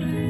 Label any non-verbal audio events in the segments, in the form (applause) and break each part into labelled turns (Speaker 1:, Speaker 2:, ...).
Speaker 1: Bye.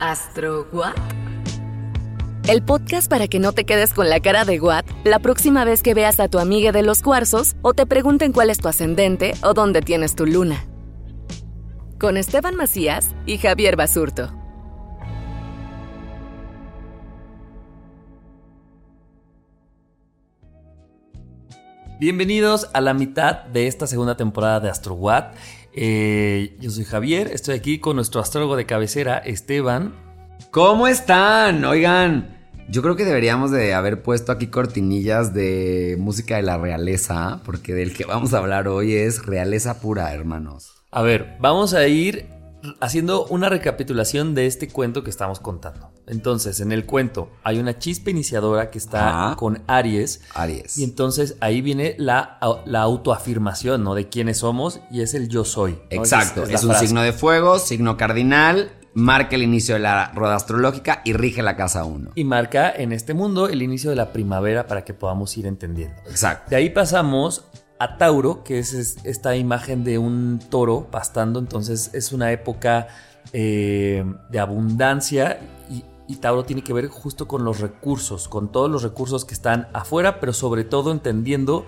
Speaker 2: ¿Astro What? El podcast para que no te quedes con la cara de What la próxima vez que veas a tu amiga de los cuarzos o te pregunten cuál es tu ascendente o dónde tienes tu luna. Con Esteban Macías y Javier Basurto.
Speaker 3: Bienvenidos a la mitad de esta segunda temporada de Astro What. Eh, yo soy Javier, estoy aquí con nuestro astrólogo de cabecera, Esteban.
Speaker 4: ¿Cómo están? Oigan, yo creo que deberíamos de haber puesto aquí cortinillas de música de la realeza, porque del que vamos a hablar hoy es realeza pura, hermanos.
Speaker 3: A ver, vamos a ir haciendo una recapitulación de este cuento que estamos contando. Entonces, en el cuento hay una chispa iniciadora que está con Aries.
Speaker 4: Aries.
Speaker 3: Y entonces ahí viene la, la autoafirmación, ¿no? De quiénes somos y es el yo soy. ¿no?
Speaker 4: Exacto, es, un
Speaker 3: frase.
Speaker 4: signo de fuego, signo cardinal, marca el inicio de la rueda astrológica y rige la casa 1.
Speaker 3: Y marca en este mundo el inicio de la primavera para que podamos ir entendiendo.
Speaker 4: Exacto.
Speaker 3: De ahí pasamos a Tauro, que es es- esta imagen de un toro pastando. Entonces es una época eh, de abundancia y, y Tauro tiene que ver justo con los recursos, con todos los recursos que están afuera, pero sobre todo entendiendo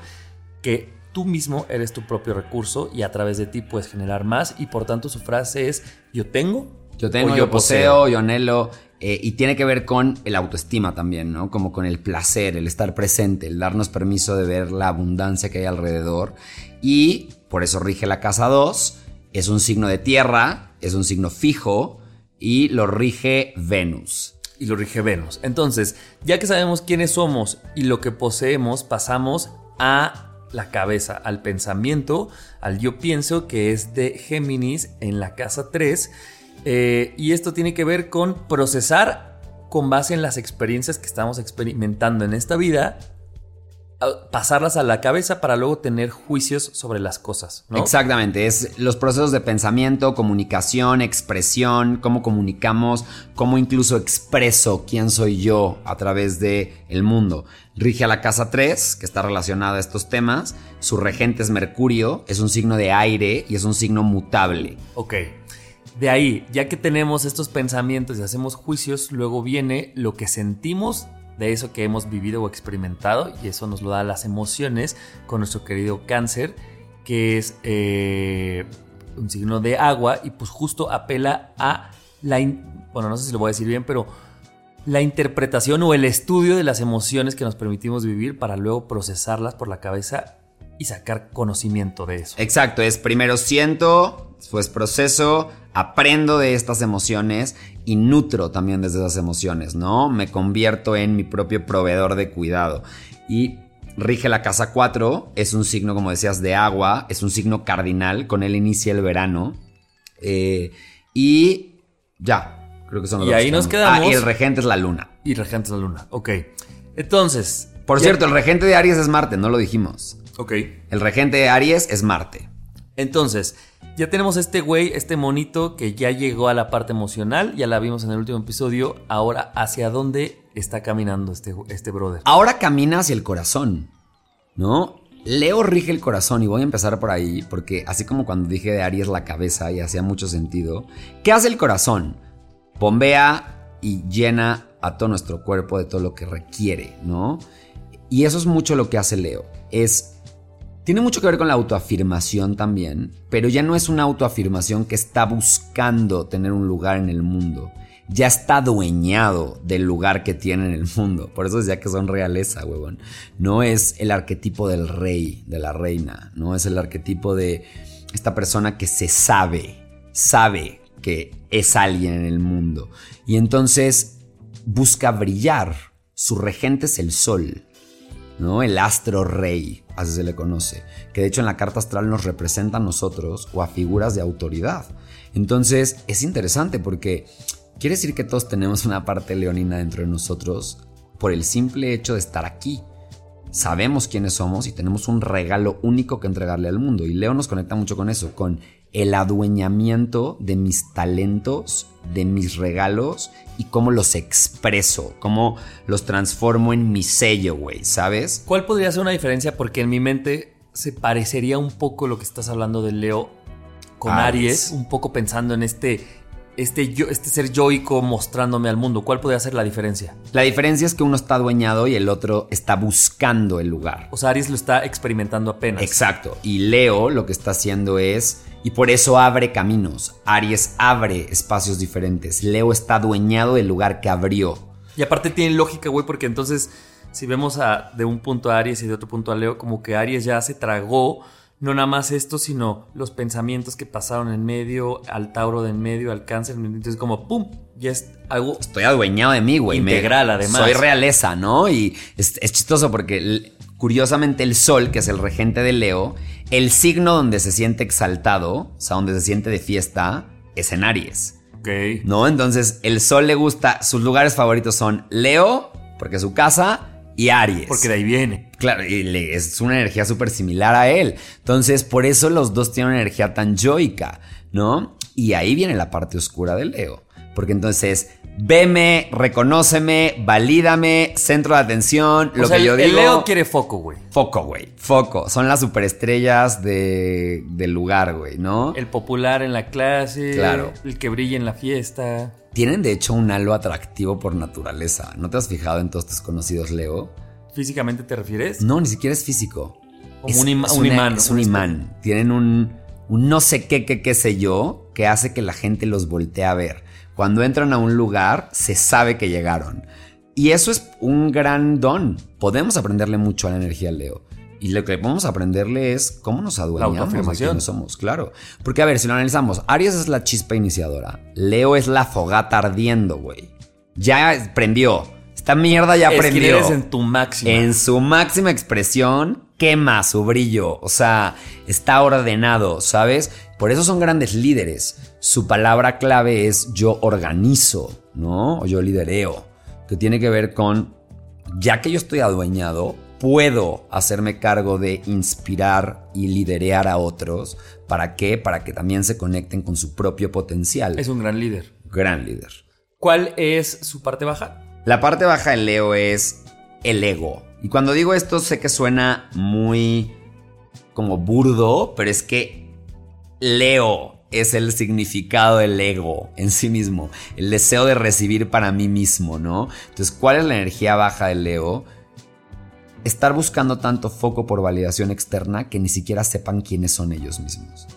Speaker 3: que tú mismo eres tu propio recurso y a través de ti puedes generar más y por tanto su frase es yo tengo.
Speaker 4: Yo tengo, yo poseo, yo anhelo. Eh, y tiene que ver con el autoestima también, ¿no? Como con el placer, el estar presente, el darnos permiso de ver la abundancia que hay alrededor. Y por eso rige la casa 2. Es un signo de tierra, es un signo fijo y lo rige Venus.
Speaker 3: y lo rige Venus. Entonces, ya que sabemos quiénes somos y lo que poseemos, pasamos a la cabeza, al pensamiento, al yo pienso, que es de Géminis en la casa 3. Eh, y esto tiene que ver con procesar con base en las experiencias que estamos experimentando en esta vida, pasarlas a la cabeza para luego tener juicios sobre las cosas. ¿no?
Speaker 4: Exactamente, es los procesos de pensamiento, comunicación, expresión, cómo comunicamos, cómo incluso expreso quién soy yo a través de el mundo. Rige a la casa 3, que está relacionada a estos temas. Su regente es Mercurio, es un signo de aire y es un signo mutable.
Speaker 3: Ok. De ahí, ya que tenemos estos pensamientos y hacemos juicios, luego viene lo que sentimos de eso que hemos vivido o experimentado y eso nos lo da las emociones con nuestro querido cáncer, que es eh, un signo de agua y pues justo apela a la... bueno, no sé si lo voy a decir bien, pero la interpretación o el estudio de las emociones que nos permitimos vivir para luego procesarlas por la cabeza y sacar conocimiento de eso.
Speaker 4: Exacto, es primero siento, después proceso, aprendo de estas emociones y nutro también desde esas emociones, ¿no? Me convierto en mi propio proveedor de cuidado. Y rige la casa 4, es un signo, como decías, de agua, es un signo cardinal, con él inicia el verano. Eh, y ya, creo que son los
Speaker 3: Y
Speaker 4: dos
Speaker 3: ahí nos quedamos.
Speaker 4: Ah, y el regente es la luna.
Speaker 3: Y regente es la luna. Ok. Entonces.
Speaker 4: Por
Speaker 3: ya-
Speaker 4: cierto, el regente de Aries es Marte, no lo dijimos.
Speaker 3: Ok.
Speaker 4: El regente de Aries es Marte.
Speaker 3: Entonces, ya tenemos este güey, este monito que ya llegó a la parte emocional. Ya la vimos en el último episodio. Ahora, ¿hacia dónde está caminando este, este brother?
Speaker 4: Ahora camina hacia el corazón, ¿no? Leo rige el corazón y voy a empezar por ahí porque así como cuando dije de Aries la cabeza y hacía mucho sentido, ¿qué hace el corazón? Bombea y llena a todo nuestro cuerpo de todo lo que requiere, ¿no? Y eso es mucho lo que hace Leo, es Tiene mucho que ver con la autoafirmación también, pero ya no es una autoafirmación que está buscando tener un lugar en el mundo. Ya está adueñado del lugar que tiene en el mundo. Por eso decía que son realeza, huevón. No es el arquetipo del rey, de la reina. No es el arquetipo de esta persona que se sabe, sabe que es alguien en el mundo. Y entonces busca brillar. Su regente es el sol. ¿No? El astro rey, así se le conoce, que de hecho en la carta astral nos representa a nosotros o a figuras de autoridad. Entonces es interesante porque quiere decir que todos tenemos una parte leonina dentro de nosotros por el simple hecho de estar aquí. Sabemos quiénes somos y tenemos un regalo único que entregarle al mundo. Y Leo nos conecta mucho con eso, con el adueñamiento de mis talentos, de mis regalos y cómo los expreso, cómo los transformo en mi sello, güey, ¿sabes?
Speaker 3: ¿Cuál podría ser una diferencia? Porque en mi mente se parecería un poco lo que estás hablando de Leo con Aries, un poco pensando en este este, yo, este ser yoico mostrándome al mundo. ¿Cuál podría ser la diferencia?
Speaker 4: La diferencia es que uno está adueñado y el otro está buscando el lugar.
Speaker 3: O sea, Aries lo está experimentando apenas.
Speaker 4: Exacto. Y Leo lo que está haciendo es y por eso abre caminos. Aries abre espacios diferentes. Leo está adueñado del lugar que abrió.
Speaker 3: Y aparte tiene lógica, güey, porque entonces si vemos a, de un punto a Aries y de otro punto a Leo, como que Aries ya se tragó no nada más esto, sino los pensamientos que pasaron en medio, al Tauro de en medio, al Cáncer. Entonces, como ¡pum! Ya es algo.
Speaker 4: Estoy adueñado de mí, güey.
Speaker 3: Integral, además.
Speaker 4: Soy realeza, ¿no? Y es, es chistoso porque curiosamente el Sol, que es el regente de Leo, el signo donde se siente exaltado, o sea, donde se siente de fiesta, es en Aries.
Speaker 3: Ok.
Speaker 4: ¿No? Entonces, el Sol le gusta, sus lugares favoritos son Leo, porque es su casa, y Aries.
Speaker 3: Porque de ahí viene.
Speaker 4: Claro, y es una energía súper similar a él. Entonces, por eso los dos tienen una energía tan yoica, ¿no? Y ahí viene la parte oscura de Leo. Porque entonces Veme, reconóceme, valídame, centro de atención, lo que yo digo.
Speaker 3: El Leo quiere foco, güey.
Speaker 4: Foco, güey. Foco. Son las superestrellas de, del lugar, güey, ¿no?
Speaker 3: El popular en la clase.
Speaker 4: Claro.
Speaker 3: El que brilla en la fiesta.
Speaker 4: Tienen, de hecho, un halo atractivo por naturaleza. ¿No te has fijado en todos tus conocidos, Leo?
Speaker 3: ¿Físicamente te refieres?
Speaker 4: No, ni siquiera es físico.
Speaker 3: Como un, imán.
Speaker 4: Es un imán. Tienen un, un no sé qué, qué, qué sé yo, que hace que la gente los voltee a ver. Cuando entran a un lugar, se sabe que llegaron. Y eso es un gran don. Podemos aprenderle mucho a la energía Leo. Y lo que podemos aprenderle es cómo nos adueñamos de quiénes somos, claro. Porque, a ver, si lo analizamos, Aries es la chispa iniciadora. Leo es la fogata ardiendo, güey. Ya prendió. Esta mierda ya prendió.
Speaker 3: Es en tu máxima.
Speaker 4: En su máxima expresión, quema su brillo. O sea, está ordenado, ¿sabes? Por eso son grandes líderes su palabra clave es yo organizo, ¿no? O yo lidereo, que tiene que ver con, ya que yo estoy adueñado, puedo hacerme cargo de inspirar y liderear a otros. ¿Para qué? Para que también se conecten con su propio potencial.
Speaker 3: Es un gran líder.
Speaker 4: Gran líder.
Speaker 3: ¿Cuál es su parte baja?
Speaker 4: La parte baja del Leo es el ego. Y cuando digo esto sé que suena muy como burdo, pero es que Leo es el significado del ego en sí mismo, el deseo de recibir para mí mismo, ¿no? Entonces, ¿cuál es la energía baja del ego? Estar buscando tanto foco por validación externa que ni siquiera sepan quiénes son ellos mismos.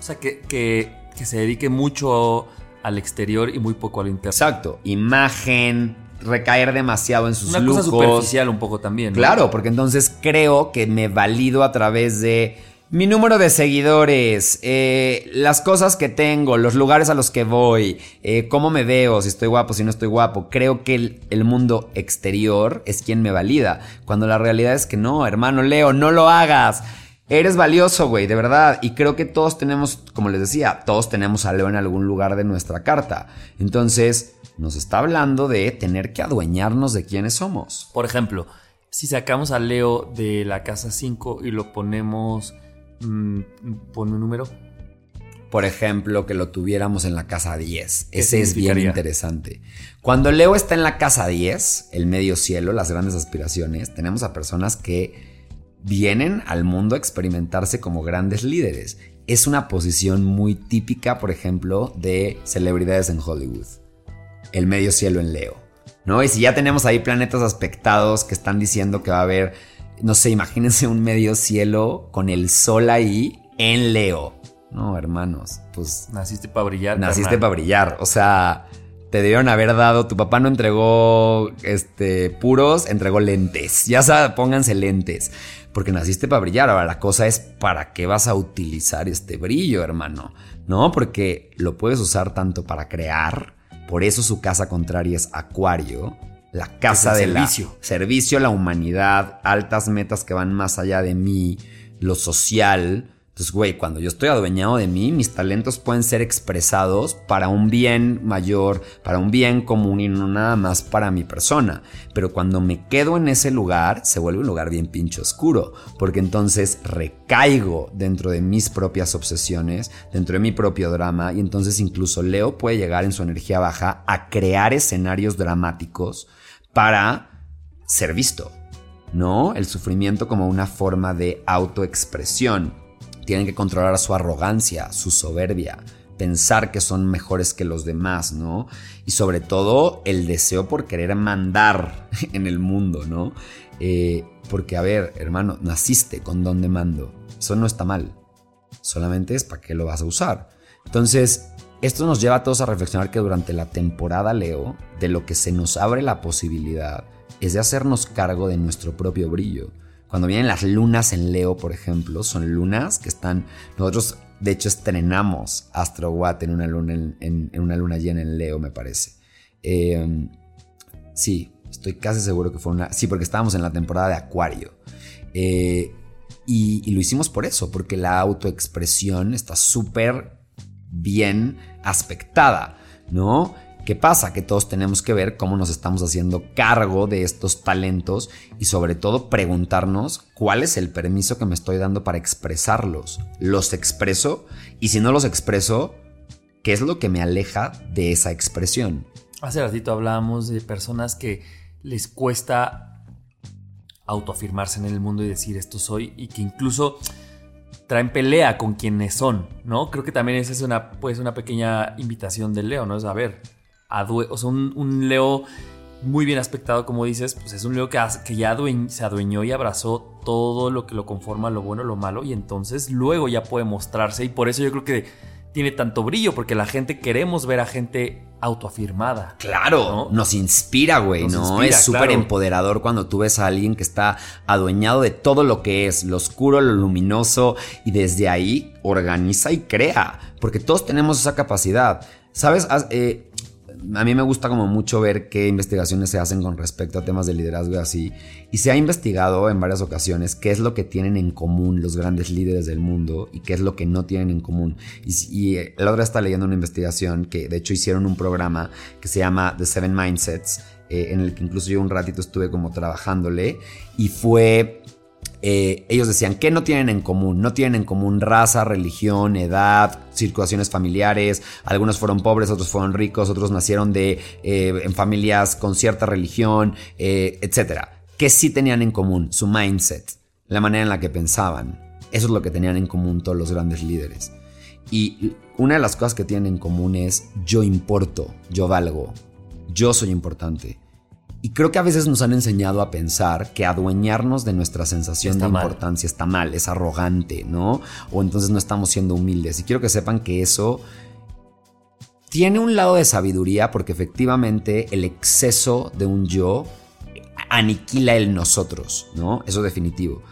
Speaker 3: O sea, que, que, se dedique mucho al exterior y muy poco al interior.
Speaker 4: Exacto, imagen, recaer demasiado en sus
Speaker 3: Una cosa superficial un poco también.
Speaker 4: Claro, porque entonces creo que me valido a través de mi número de seguidores, eh, las cosas que tengo, los lugares a los que voy, eh, cómo me veo, si estoy guapo, si no estoy guapo. Creo que el, el, mundo exterior es quien me valida. Cuando la realidad es que no, hermano Leo, no lo hagas. Eres valioso, güey, de verdad. Y creo que todos tenemos, como les decía, todos tenemos a Leo en algún lugar de nuestra carta. Entonces, nos está hablando de tener que adueñarnos de quiénes somos.
Speaker 3: Por ejemplo, si sacamos a Leo de la casa 5 y lo ponemos Mm, pon un número.
Speaker 4: Por ejemplo, que lo tuviéramos en la casa 10. Ese es bien interesante. Cuando Leo está en la casa 10, el medio cielo, las grandes aspiraciones, tenemos a personas que vienen al mundo a experimentarse como grandes líderes. Es una posición muy típica, por ejemplo, de celebridades en Hollywood. El medio cielo en Leo. ¿No? Y si ya tenemos ahí planetas aspectados que están diciendo que va a haber no sé, imagínense un medio cielo con el sol ahí en Leo. No, hermanos, pues...
Speaker 3: Naciste para brillar.
Speaker 4: Naciste para brillar. O sea, te debieron haber dado, tu papá no entregó este, puros, entregó lentes. Ya sabes, pónganse lentes. Porque naciste para brillar. Ahora, la cosa es para qué vas a utilizar este brillo, hermano. ¿No? Porque lo puedes usar tanto para crear. Por eso su casa contraria es Acuario. La casa del servicio. servicio a la humanidad, altas metas que van más allá de mí, lo social entonces, güey, cuando yo estoy adueñado de mí, mis talentos pueden ser expresados para un bien mayor, para un bien común y no nada más para mi persona. Pero cuando me quedo en ese lugar, se vuelve un lugar bien pincho oscuro, porque entonces recaigo dentro de mis propias obsesiones, dentro de mi propio drama, y entonces incluso Leo puede llegar en su energía baja a crear escenarios dramáticos para ser visto. ¿no? El sufrimiento como una forma de autoexpresión tienen que controlar su arrogancia, su soberbia, pensar que son mejores que los demás, ¿no? Y sobre todo el deseo por querer mandar (laughs) en el mundo, ¿no? Eh, porque, a ver, hermano, naciste con don de mando. Eso no está mal. Solamente es para qué lo vas a usar. Entonces, esto nos lleva a todos a reflexionar que durante la temporada Leo, de lo que se nos abre la posibilidad es de hacernos cargo de nuestro propio brillo cuando vienen las lunas en Leo, por ejemplo, son lunas que están. Nosotros, de hecho, estrenamos Astro Watt en una luna, en, una luna llena en Leo, me parece. Em, sí, estoy casi seguro que fue una. Sí, porque estábamos en la temporada de Acuario. Eh, y, y, lo hicimos por eso, porque la autoexpresión está súper bien aspectada, ¿no? ¿Qué pasa? Que todos tenemos que ver cómo nos estamos haciendo cargo de estos talentos y sobre todo preguntarnos cuál es el permiso que me estoy dando para expresarlos. ¿Los expreso? Y si no los expreso, ¿qué es lo que me aleja de esa expresión?
Speaker 3: Hace ratito hablábamos de personas que les cuesta autoafirmarse en el mundo y decir esto soy y que incluso traen pelea con quienes son, ¿no? Creo que también esa es una, pues, una pequeña invitación del Leo, ¿no? Es a ver, o sea, un, Leo muy bien aspectado, como dices, pues es un Leo que, que ya se adueñó y abrazó todo lo que lo conforma, lo bueno, lo malo, y entonces luego ya puede mostrarse. Y por eso yo creo que tiene tanto brillo, porque la gente queremos ver a gente autoafirmada.
Speaker 4: Claro, nos inspira, güey, ¿no? es súper empoderador cuando tú ves a alguien que está adueñado de todo lo que es, lo oscuro, lo luminoso, y desde ahí organiza y crea, porque todos tenemos esa capacidad. ¿Sabes? Eh, a mí me gusta como mucho ver qué investigaciones se hacen con respecto a temas de liderazgo y así. Y se ha investigado en varias ocasiones qué es lo que tienen en común los grandes líderes del mundo y qué es lo que no tienen en común. Y, eh, la otra está leyendo una investigación que de hecho hicieron un programa que se llama The Seven Mindsets, eh, en el que incluso yo un ratito estuve como trabajándole y fue eh, ellos decían, ¿qué no tienen en común? No tienen en común raza, religión, edad, circulaciones familiares. Algunos fueron pobres, otros fueron ricos, otros nacieron de, eh, en familias con cierta religión, eh, etc. ¿Qué sí tenían en común? Su mindset, la manera en la que pensaban. Eso es lo que tenían en común todos los grandes líderes. Y una de las cosas que tienen en común es yo importo, yo valgo, yo soy importante. Y creo que a veces nos han enseñado a pensar que adueñarnos de nuestra sensación de importancia está mal, es arrogante, ¿no? O entonces no estamos siendo humildes. Y quiero que sepan que eso tiene un lado de sabiduría porque efectivamente el exceso de un yo aniquila el nosotros, ¿no? Eso definitivo.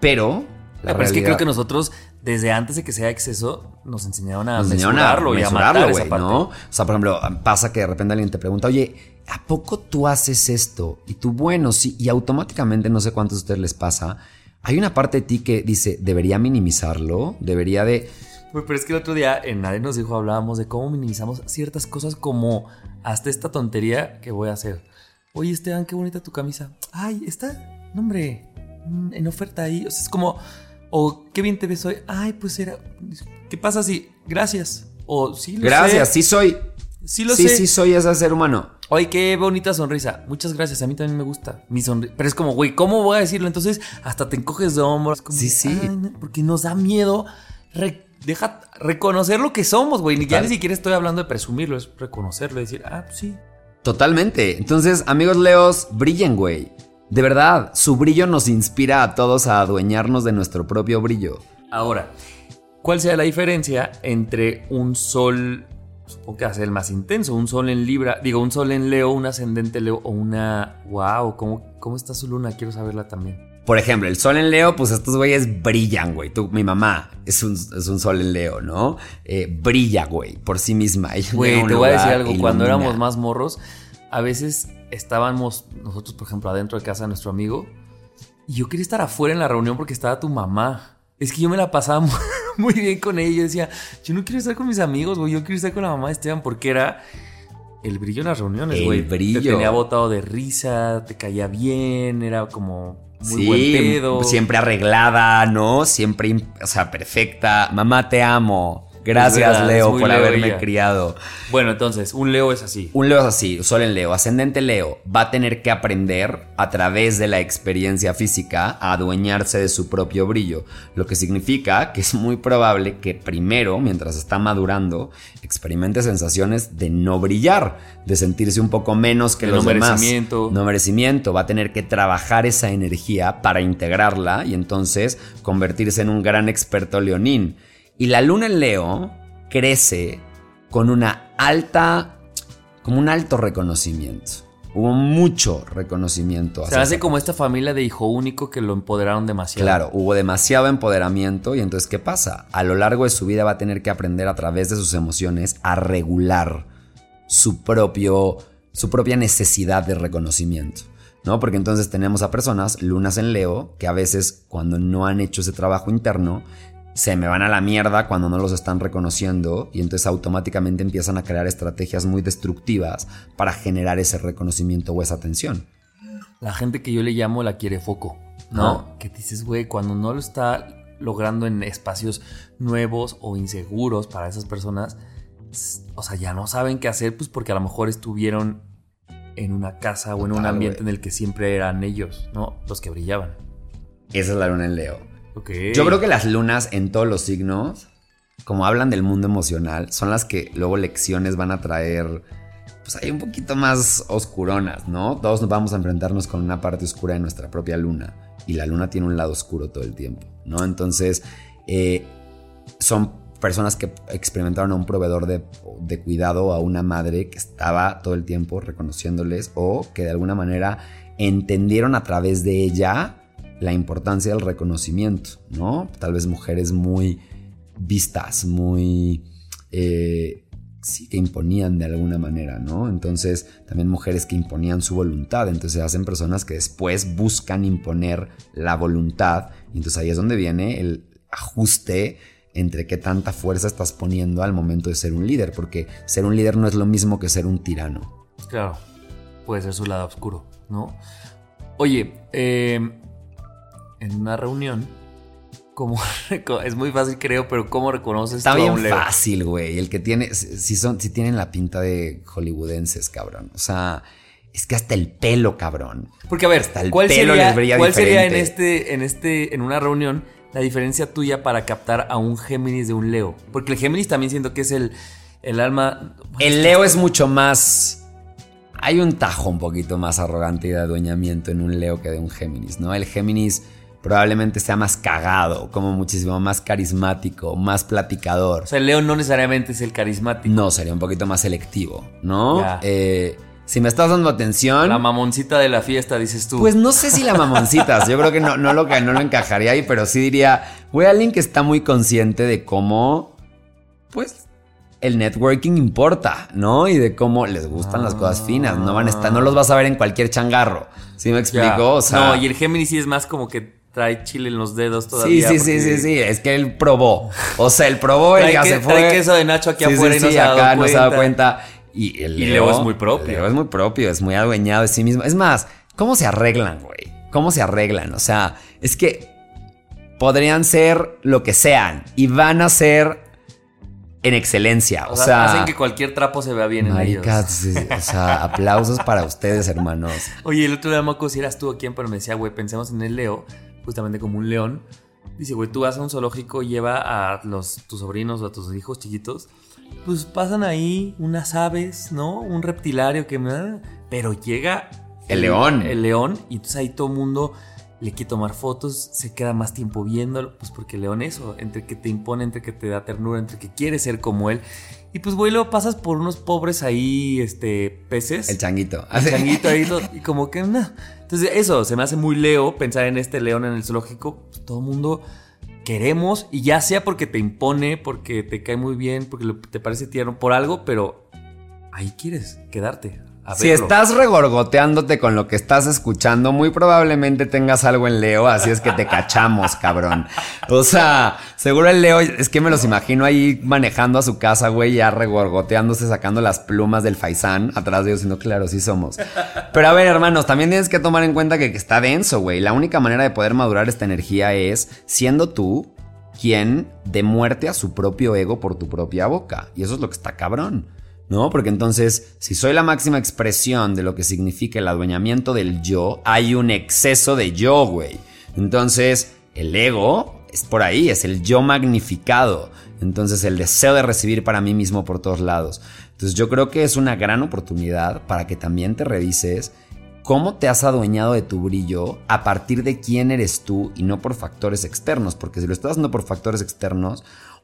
Speaker 4: Pero...
Speaker 3: La Pero es que creo que nosotros desde antes de que sea exceso, nos enseñaron a mesurarlo, y a matar esa parte. ¿no? O
Speaker 4: sea, por ejemplo, pasa que de repente alguien te pregunta, oye, ¿a poco tú haces esto? Y tú, bueno, sí, y automáticamente, no sé cuántos a ustedes les pasa, hay una parte de ti que dice, debería minimizarlo, debería de...
Speaker 3: Pero es que el otro día en Nadie nos dijo, hablábamos de cómo minimizamos ciertas cosas como hasta esta tontería que voy a hacer. Oye, Esteban, qué bonita tu camisa. Ay, está, no, hombre, mm, en oferta ahí. O sea, es como, o qué bien te ves hoy. Ay, pues era, ¿qué pasa si, gracias? O sí,
Speaker 4: lo Gracias, sí soy. Sí lo sé. Sí, sí soy ese ser humano.
Speaker 3: Oye, qué bonita sonrisa. Muchas gracias. A mí también me gusta mi sonrisa. Pero es como, güey, ¿cómo voy a decirlo? Entonces, hasta te encoges de hombros.
Speaker 4: sí, sí.
Speaker 3: porque nos da miedo. deja reconocer lo que somos, güey. Ya ni siquiera estoy hablando de presumirlo, es reconocerlo, decir, ah, sí.
Speaker 4: Totalmente. Entonces, amigos Leos, brillen, güey. De verdad, su brillo nos inspira a todos a adueñarnos de nuestro propio brillo.
Speaker 3: Ahora, ¿cuál sea la diferencia entre un sol, supongo que va a ser el más intenso, un sol en Libra, digo, un sol en Leo, un ascendente Leo o una... ¡Wow! ¿Cómo, cómo está su luna? Quiero saberla también.
Speaker 4: Por ejemplo, el sol en Leo, pues estos güeyes brillan, güey. Tú, mi mamá es un, es un sol en Leo, ¿no? Eh, brilla, güey, por sí misma.
Speaker 3: Güey, te voy a decir algo. Cuando éramos más morros, a veces estábamos nosotros, por ejemplo, adentro de casa de nuestro amigo. Y yo quería estar afuera en la reunión porque estaba tu mamá. Es que yo me la pasaba (laughs) (laughs) muy, bien con ella. Yo decía, yo no quiero estar con mis amigos, güey. Yo quiero estar con la mamá de Esteban porque era el brillo en las reuniones, güey.
Speaker 4: El brillo.
Speaker 3: Te tenía botado de risa, te caía bien, era como muy buen pedo.
Speaker 4: Siempre arreglada, ¿no? Siempre, o sea, perfecta. Mamá, te amo. Gracias, Leo, por haberme criado.
Speaker 3: Bueno, entonces, un Leo es así.
Speaker 4: Un Leo es así, sol en Leo. Ascendente Leo va a tener que aprender a través de la experiencia física a adueñarse de su propio brillo. Lo que significa que es muy probable que primero, mientras está madurando, experimente sensaciones de no brillar, de sentirse un poco menos que los
Speaker 3: no
Speaker 4: demás.
Speaker 3: Merecimiento.
Speaker 4: No merecimiento. Va a tener que trabajar esa energía para integrarla y entonces convertirse en un gran experto leonín. Y la luna en Leo crece con una alta, como un alto reconocimiento. Hubo mucho reconocimiento.
Speaker 3: Se hace como esta familia de hijo único que lo empoderaron demasiado.
Speaker 4: Claro, hubo demasiado empoderamiento y entonces ¿qué pasa? A lo largo de su vida va a tener que aprender a través de sus emociones a regular su propio su propia necesidad de reconocimiento. ¿No? Porque entonces tenemos a personas, lunas en Leo, que a veces cuando no han hecho ese trabajo interno, se me van a la mierda cuando no los están reconociendo y entonces automáticamente empiezan a crear estrategias muy destructivas para generar ese reconocimiento o esa atención.
Speaker 3: La gente que yo le llamo la quiere foco, ¿no? Que dices, güey, cuando no lo está logrando en espacios nuevos o inseguros para esas personas, o sea, ya no saben qué hacer, pues porque a lo mejor estuvieron en una casa o en un ambiente en el que siempre eran ellos, ¿no? Los que brillaban.
Speaker 4: Esa es la luna en Leo. Yo creo que las lunas en todos los signos, como hablan del mundo emocional, son las que luego lecciones van a traer, pues hay un poquito más oscuronas, ¿no? Todos nos vamos a enfrentarnos con una parte oscura de nuestra propia luna. Y la luna tiene un lado oscuro todo el tiempo, ¿no? Entonces, eh, son personas que experimentaron a un proveedor de, de, cuidado, a una madre que estaba todo el tiempo reconociéndoles o que de alguna manera entendieron a través de ella la importancia del reconocimiento, ¿no? Tal vez mujeres muy vistas, muy... Eh, sí, que imponían de alguna manera, ¿no? Entonces, también mujeres que imponían su voluntad. Entonces, se hacen personas que después buscan imponer la voluntad. Y entonces ahí es donde viene el ajuste entre qué tanta fuerza estás poniendo al momento de ser un líder. Porque ser un líder no es lo mismo que ser un tirano.
Speaker 3: Claro, puede ser su lado oscuro, ¿no? Oye, eh, en una reunión, como (laughs) es muy fácil creo, pero ¿cómo reconoces
Speaker 4: Está bien fácil, güey. El que tiene, si son, si tienen la pinta de hollywoodenses, cabrón. O sea, es que hasta el pelo, cabrón.
Speaker 3: Porque a ver, hasta el ¿cuál pelo sería, ¿cuál sería en este, en este, en una reunión la diferencia tuya para captar a un Géminis de un Leo? Porque el Géminis también siento que es el, el alma.
Speaker 4: El Leo es mucho más hay un tajo un poquito más arrogante y de adueñamiento en un Leo que de un Géminis, ¿no? El Géminis probablemente sea más cagado, como muchísimo más carismático, más platicador.
Speaker 3: O sea, el Leo no necesariamente es el carismático.
Speaker 4: No, sería un poquito más selectivo, ¿no? Eh, si me estás dando atención.
Speaker 3: La mamoncita de la fiesta, dices tú.
Speaker 4: Pues no sé si la mamoncita. yo creo que no, no, lo, no lo encajaría ahí, pero sí diría. Voy a alguien que está muy consciente de cómo. Pues. El networking importa, ¿no? Y de cómo les gustan las cosas finas. No van a estar, no los vas a ver en cualquier changarro. ¿Sí me explico? O sea,
Speaker 3: no, y el Géminis sí es más como que trae chile en los dedos todavía.
Speaker 4: Sí, sí, sí, sí, sí, es que él probó. O sea, él probó y (laughs) ya se fue.
Speaker 3: Trae queso de Nacho aquí afuera y no se acá no se
Speaker 4: ha dado cuenta. Y, el
Speaker 3: Leo, es muy propio.
Speaker 4: Leo es muy propio, es muy adueñado de sí mismo. Es más, ¿cómo se arreglan, güey? ¿Cómo se arreglan? O sea, es que podrían ser lo que sean y van a ser en excelencia. O, sea,
Speaker 3: hacen que cualquier trapo se vea bien en ellos.
Speaker 4: o sea, (laughs) aplausos para ustedes, hermanos.
Speaker 3: Oye, el otro día me si eras tú aquí, pero me decía, güey, pensemos en el Leo justamente como un león. Dice, güey, tú vas a un zoológico, lleva a los, tus sobrinos o a tus hijos chiquitos, pues pasan ahí unas aves, ¿no? Un reptilario que me... Pero llega
Speaker 4: El león.
Speaker 3: El león. Y entonces ahí todo el mundo le quiere tomar fotos, se queda más tiempo viéndolo, pues porque el león eso, entre que te impone, entre que te da ternura, entre que quiere ser como él. Y pues, güey, luego pasas por unos pobres ahí, este, peces.
Speaker 4: El changuito.
Speaker 3: El (laughs) changuito ahí, y como que, no. Entonces, eso, se me hace muy leo pensar en este león en el zoológico. Pues, todo el mundo queremos, y ya sea porque te impone, porque te cae muy bien, porque te parece tierno, por algo, pero ahí quieres quedarte.
Speaker 4: Si estás regorgoteándote con lo que estás escuchando, muy probablemente tengas algo en Leo, así es que te cachamos, cabrón. O sea, seguro el Leo, es que me los imagino ahí manejando a su casa, güey, ya regorgoteándose, sacando las plumas del faisán atrás de ellos, diciendo, claro, sí somos. Pero a ver, hermanos, también tienes que tomar en cuenta que está denso, güey. La única manera de poder madurar esta energía es siendo tú quien de muerte a su propio ego por tu propia boca. Y eso es lo que está cabrón. ¿No? Porque entonces, si soy la máxima expresión de lo que significa el adueñamiento del yo, hay un exceso de yo, güey. Entonces, el ego es por ahí, es el yo magnificado. Entonces, el deseo de recibir para mí mismo por todos lados. Entonces, yo creo que es una gran oportunidad para que también te revises cómo te has adueñado de tu brillo a partir de quién eres tú y no por factores externos. Porque si lo estás haciendo por factores externos,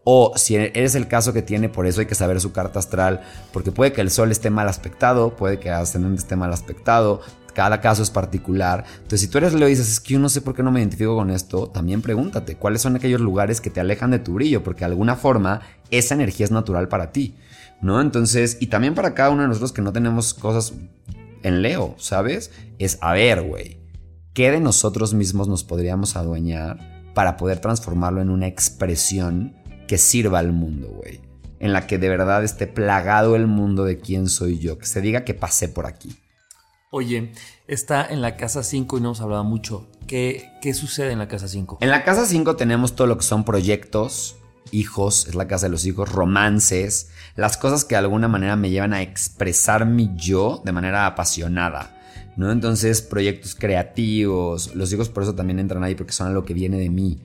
Speaker 4: o si eres el caso que tiene, por eso hay que saber su carta astral, porque puede que el sol esté mal aspectado, puede que el ascendente esté mal aspectado, cada caso es particular. Entonces, si tú eres Leo y dices, es que yo no sé por qué no me identifico con esto, también pregúntate cuáles son aquellos lugares que te alejan de tu brillo, porque de alguna forma esa energía es natural para ti, ¿no? Entonces, y también para cada uno de nosotros que no tenemos cosas en Leo, ¿sabes? Es, a ver, güey, ¿qué de nosotros mismos nos podríamos adueñar para poder transformarlo en una expresión? Que sirva al mundo, güey. En la que de verdad esté plagado el mundo de quién soy yo. Que se diga que pasé por aquí.
Speaker 3: Oye, está en la casa 5 y no hemos hablado mucho. ¿Qué, ¿Qué sucede en la casa 5?
Speaker 4: En la casa 5 tenemos todo lo que son proyectos, hijos, es la casa de los hijos, romances, las cosas que de alguna manera me llevan a expresar mi yo de manera apasionada. ¿no? Entonces, proyectos creativos, los hijos por eso también entran ahí porque son algo que viene de mí.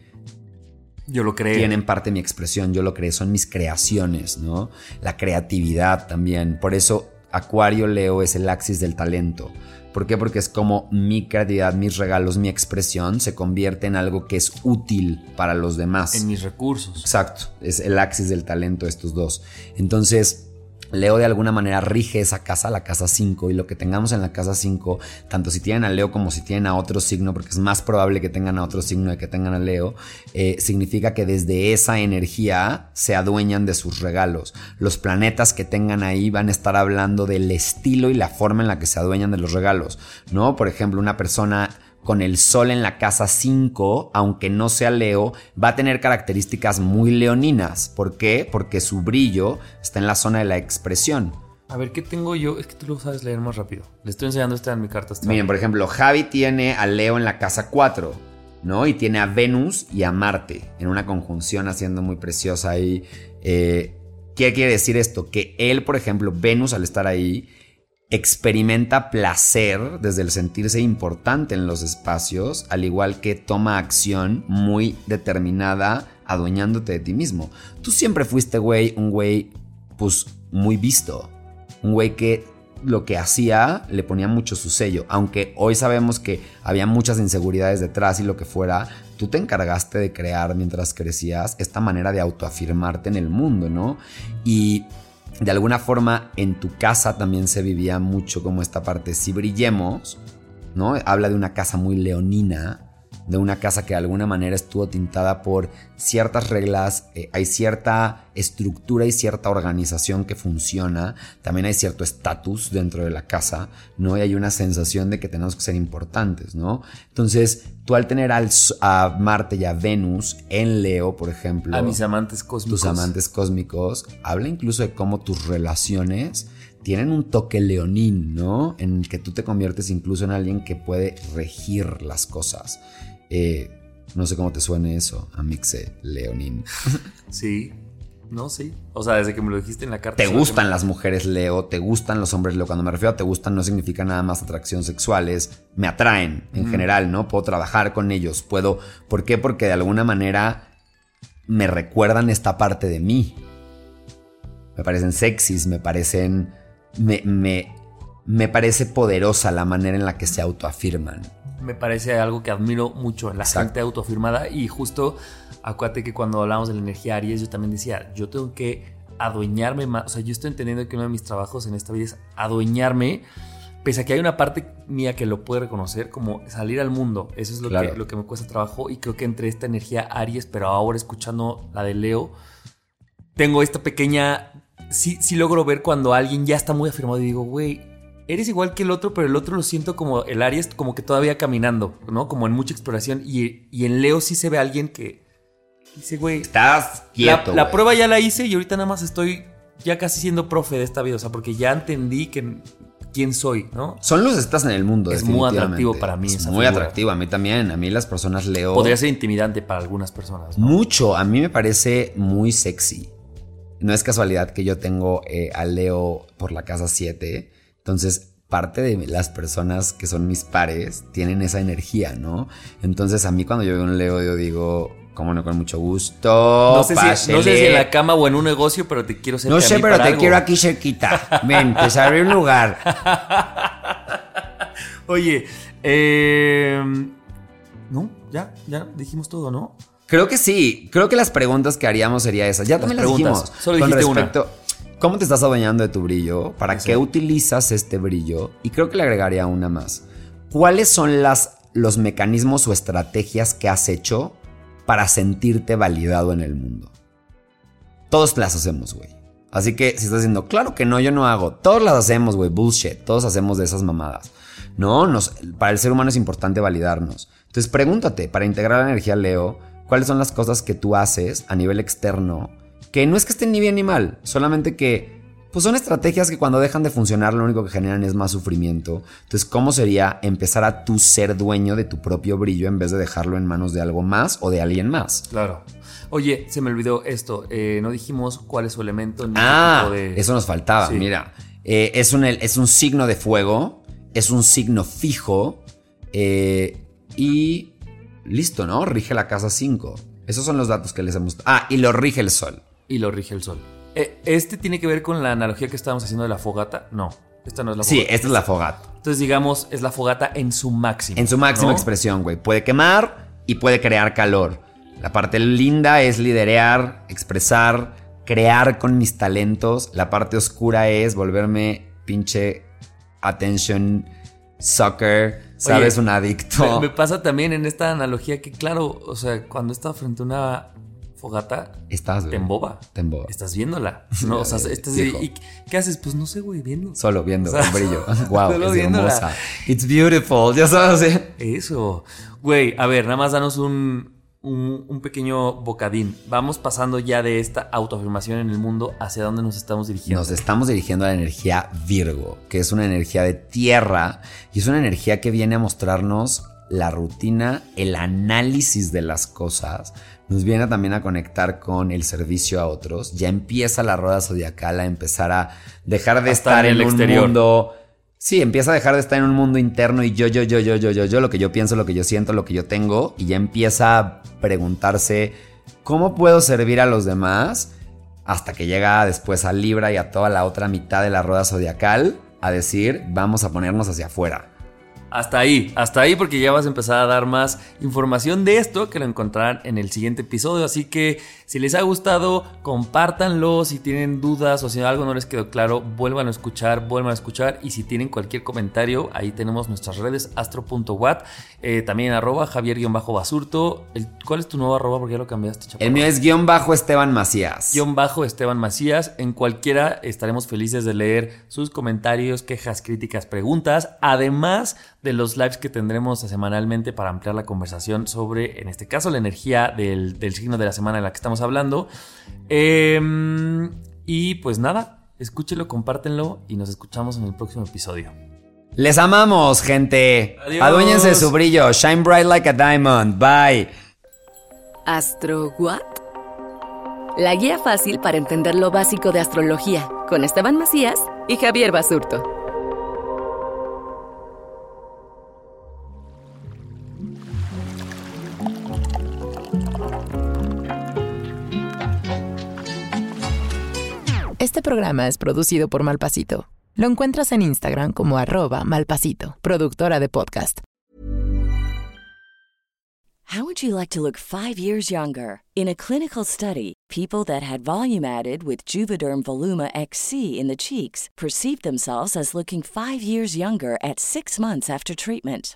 Speaker 3: Yo lo creo.
Speaker 4: Tienen parte de mi expresión, yo lo creo, son mis creaciones, ¿no? La creatividad también. Por eso Acuario Leo es el axis del talento. ¿Por qué? Porque es como mi creatividad, mis regalos, mi expresión se convierte en algo que es útil para los demás.
Speaker 3: En mis recursos.
Speaker 4: Exacto, es el axis del talento estos dos. Entonces, Leo de alguna manera rige esa casa, la casa 5, y lo que tengamos en la casa 5, tanto si tienen a Leo como si tienen a otro signo, porque es más probable que tengan a otro signo de que tengan a Leo, eh, significa que desde esa energía se adueñan de sus regalos. Los planetas que tengan ahí van a estar hablando del estilo y la forma en la que se adueñan de los regalos, ¿no? Por ejemplo, una persona con el sol en la casa 5, aunque no sea Leo, va a tener características muy leoninas. ¿Por qué? Porque su brillo está en la zona de la expresión.
Speaker 3: A ver, ¿qué tengo yo? Es que tú lo sabes leer más rápido. Le estoy enseñando esta en mi carta astral.
Speaker 4: Miren, por ejemplo, Javi tiene a Leo en la casa 4, ¿no? Y tiene a Venus y a Marte en una conjunción haciendo muy preciosa ahí. Eh, ¿Qué quiere decir esto? Que él, por ejemplo, Venus al estar ahí, experimenta placer desde el sentirse importante en los espacios, al igual que toma acción muy determinada adueñándote de ti mismo. Tú siempre fuiste, güey, un güey, pues, muy visto. Un güey que lo que hacía le ponía mucho su sello. Aunque hoy sabemos que había muchas inseguridades detrás y lo que fuera, tú te encargaste de crear mientras crecías esta manera de autoafirmarte en el mundo, ¿no? Y de alguna forma en tu casa también se vivía mucho como esta parte, si brillemos, ¿no? Habla de una casa muy leonina, de una casa que de alguna manera estuvo tintada por ciertas reglas, eh, hay cierta estructura y cierta organización que funciona, también hay cierto estatus dentro de la casa, ¿no? Y hay una sensación de que tenemos que ser importantes, ¿no? Entonces, tú al tener al, a Marte y a Venus en Leo, por ejemplo,
Speaker 3: a mis amantes cósmicos,
Speaker 4: tus amantes cósmicos, habla incluso de cómo tus relaciones tienen un toque leonín, ¿no? En el que tú te conviertes incluso en alguien que puede regir las cosas. Eh, no sé cómo te suene eso, Amixe Leonín. (laughs)
Speaker 3: Sí, no, sí. O sea, desde que me lo dijiste en la carta.
Speaker 4: Te gustan las mujeres Leo, te gustan los hombres Leo. Cuando me refiero a te gustan, no significa nada más atracción sexual, es me atraen en general, ¿no? Puedo trabajar con ellos, puedo. ¿Por qué? Porque de alguna manera me recuerdan esta parte de mí. Me parecen sexys, me parecen. Me, me, me parece poderosa la manera en la que se autoafirman.
Speaker 3: Me parece algo que admiro mucho en la
Speaker 4: Exacto.
Speaker 3: gente autoafirmada y justo acuérdate que cuando hablamos de la energía Aries yo también decía, yo tengo que adueñarme más, o sea, yo estoy entendiendo que uno de mis trabajos en esta vida es adueñarme, pese a que hay una parte mía que lo puede reconocer, como salir al mundo, eso es lo,
Speaker 4: Claro.
Speaker 3: que, lo que me cuesta trabajo y creo que entre esta energía Aries, pero ahora escuchando la de Leo, tengo esta pequeña, sí, sí logro ver cuando alguien ya está muy afirmado y digo, güey, eres igual que el otro, pero el otro lo siento como el Aries, como que todavía caminando, ¿no? Como en mucha exploración. Y, y en Leo sí se ve a alguien que dice, güey,
Speaker 4: Estás quieto.
Speaker 3: la prueba ya la hice y ahorita nada más estoy ya casi siendo profe de esta vida, o sea, porque ya entendí que quién soy, ¿no?
Speaker 4: Son lucecitas en el mundo.
Speaker 3: Es muy atractivo para mí
Speaker 4: Es
Speaker 3: esa
Speaker 4: muy
Speaker 3: figura.
Speaker 4: atractivo. A mí también. A mí las personas leo.
Speaker 3: Podría ser intimidante para algunas personas, ¿no?
Speaker 4: Mucho. A mí me parece muy sexy. No es casualidad que yo tengo eh, a Leo por la casa 7. Entonces, parte de las personas que son mis pares tienen esa energía, ¿no? Entonces, a mí cuando yo veo un Leo, yo digo, cómo no, con mucho gusto.
Speaker 3: No sé, si, no sé si
Speaker 4: pásele".
Speaker 3: en la cama o en un negocio, pero te quiero ser
Speaker 4: No sé, pero te quiero aquí cerquita. Ven, te sabré un lugar. (laughs)
Speaker 3: Oye, eh, no, ya, ya dijimos todo, ¿no?
Speaker 4: Creo que sí. Creo que las preguntas que haríamos sería esas. Ya también las dijimos.
Speaker 3: Solo
Speaker 4: Con
Speaker 3: dijiste una.
Speaker 4: ¿Cómo te estás adueñando de tu brillo? ¿Para
Speaker 3: Eso.
Speaker 4: qué utilizas este brillo? Y creo que le agregaría una más. ¿Cuáles son las, los mecanismos o estrategias que has hecho para sentirte validado en el mundo? Todos las hacemos, güey. Así que si estás diciendo, claro que no, yo no hago. Todos las hacemos, güey. Bullshit. Todos hacemos de esas mamadas. No, nos, para el ser humano es importante validarnos. Entonces pregúntate, para integrar la energía Leo, ¿cuáles son las cosas que tú haces a nivel externo? Que no es que estén ni bien ni mal, solamente que pues son estrategias que cuando dejan de funcionar lo único que generan es más sufrimiento. Entonces, ¿cómo sería empezar a tú ser dueño de tu propio brillo en vez de dejarlo en manos de algo más o de alguien más?
Speaker 3: Claro. Oye, se me olvidó esto. eh, no dijimos cuál es su elemento ni
Speaker 4: Ah,
Speaker 3: tipo de.
Speaker 4: eso nos faltaba.
Speaker 3: Sí.
Speaker 4: Mira, Eh, es, un, es un signo de fuego, es un signo fijo eh, y listo, ¿no? Rige la casa 5. Esos son los datos que les hemos... Ah, y lo rige el sol.
Speaker 3: Y lo rige el sol. Eh, ¿Este tiene que ver con la analogía que estábamos haciendo de la fogata? No, esta no es la
Speaker 4: Sí,
Speaker 3: fogata.
Speaker 4: esta es la fogata.
Speaker 3: Entonces, digamos, es la fogata en su máximo.
Speaker 4: En su máxima
Speaker 3: ¿no?
Speaker 4: expresión, güey. Puede quemar y puede crear calor. La parte linda es liderear, expresar, crear con mis talentos. La parte oscura es volverme pinche attention sucker, ¿sabes?
Speaker 3: Oye,
Speaker 4: Un adicto.
Speaker 3: Me, me pasa también en esta analogía que, claro, o sea, cuando estás frente a una fogata,
Speaker 4: Estás, güey.
Speaker 3: te emboba.
Speaker 4: Te emboba.
Speaker 3: Estás viéndola. (laughs) ¿no? O sea, estás
Speaker 4: viejo.
Speaker 3: ¿y qué haces? Pues no sé, güey, viendo.
Speaker 4: Solo viendo
Speaker 3: O sea,
Speaker 4: el brillo. Wow, (laughs)
Speaker 3: solo
Speaker 4: es
Speaker 3: viéndola.
Speaker 4: hermosa. It's beautiful. Ya sabes. ¿eh?
Speaker 3: Eso. Güey, a ver, nada más danos un, un, un pequeño bocadín. Vamos pasando ya de esta autoafirmación en el mundo hacia dónde nos estamos dirigiendo.
Speaker 4: Nos estamos dirigiendo a la energía Virgo, que es una energía de tierra y es una energía que viene a mostrarnos la rutina, el análisis de las cosas. Nos viene también a conectar con el servicio a otros. Ya empieza la rueda zodiacal a empezar a dejar de
Speaker 3: A
Speaker 4: estar
Speaker 3: estar en
Speaker 4: en
Speaker 3: el
Speaker 4: un
Speaker 3: exterior.
Speaker 4: mundo. Sí, empieza a dejar de estar en un mundo interno y yo, yo, yo, yo, yo, yo, yo, lo que yo pienso, lo que yo siento, lo que yo tengo. Y ya empieza a preguntarse cómo puedo servir a los demás hasta que llega después a Libra y a toda la otra mitad de la rueda zodiacal a decir, vamos a ponernos hacia afuera.
Speaker 3: Hasta ahí, hasta ahí porque ya vas a empezar a dar más información de esto que lo encontrarán en el siguiente episodio. Así que si les ha gustado, compártanlo. Si tienen dudas o si algo no les quedó claro, vuelvan a escuchar, vuelvan a escuchar. Y si tienen cualquier comentario, ahí tenemos nuestras redes astro.wat, eh, también arroba javier-basurto. ¿Cuál es tu nuevo arroba? Porque ya lo cambiaste, chaparro.
Speaker 4: El mío es guion bajo Esteban Macías.
Speaker 3: Guión bajo Esteban Macías. En cualquiera estaremos felices de leer sus comentarios, quejas, críticas, preguntas, además de los lives que tendremos semanalmente para ampliar la conversación sobre, en este caso, la energía del, del signo de la semana en la que estamos hablando. Em, y pues nada, escúchelo, compártenlo y nos escuchamos en el próximo episodio.
Speaker 4: Les amamos, gente.
Speaker 3: Adiós.
Speaker 4: Aduéñense de su brillo. Shine bright like a diamond. Bye.
Speaker 2: ¿Astro What? La guía fácil para entender lo básico de astrología con Esteban Macías y Javier Basurto.
Speaker 5: Este programa es producido por Malpasito. Lo encuentras en Instagram como arroba malpasito, productora de podcast.
Speaker 6: How would you like to look five years younger? In a clinical study, people that had volume added with Juvederm Voluma XC in the cheeks perceived themselves as looking five years younger at six months after treatment.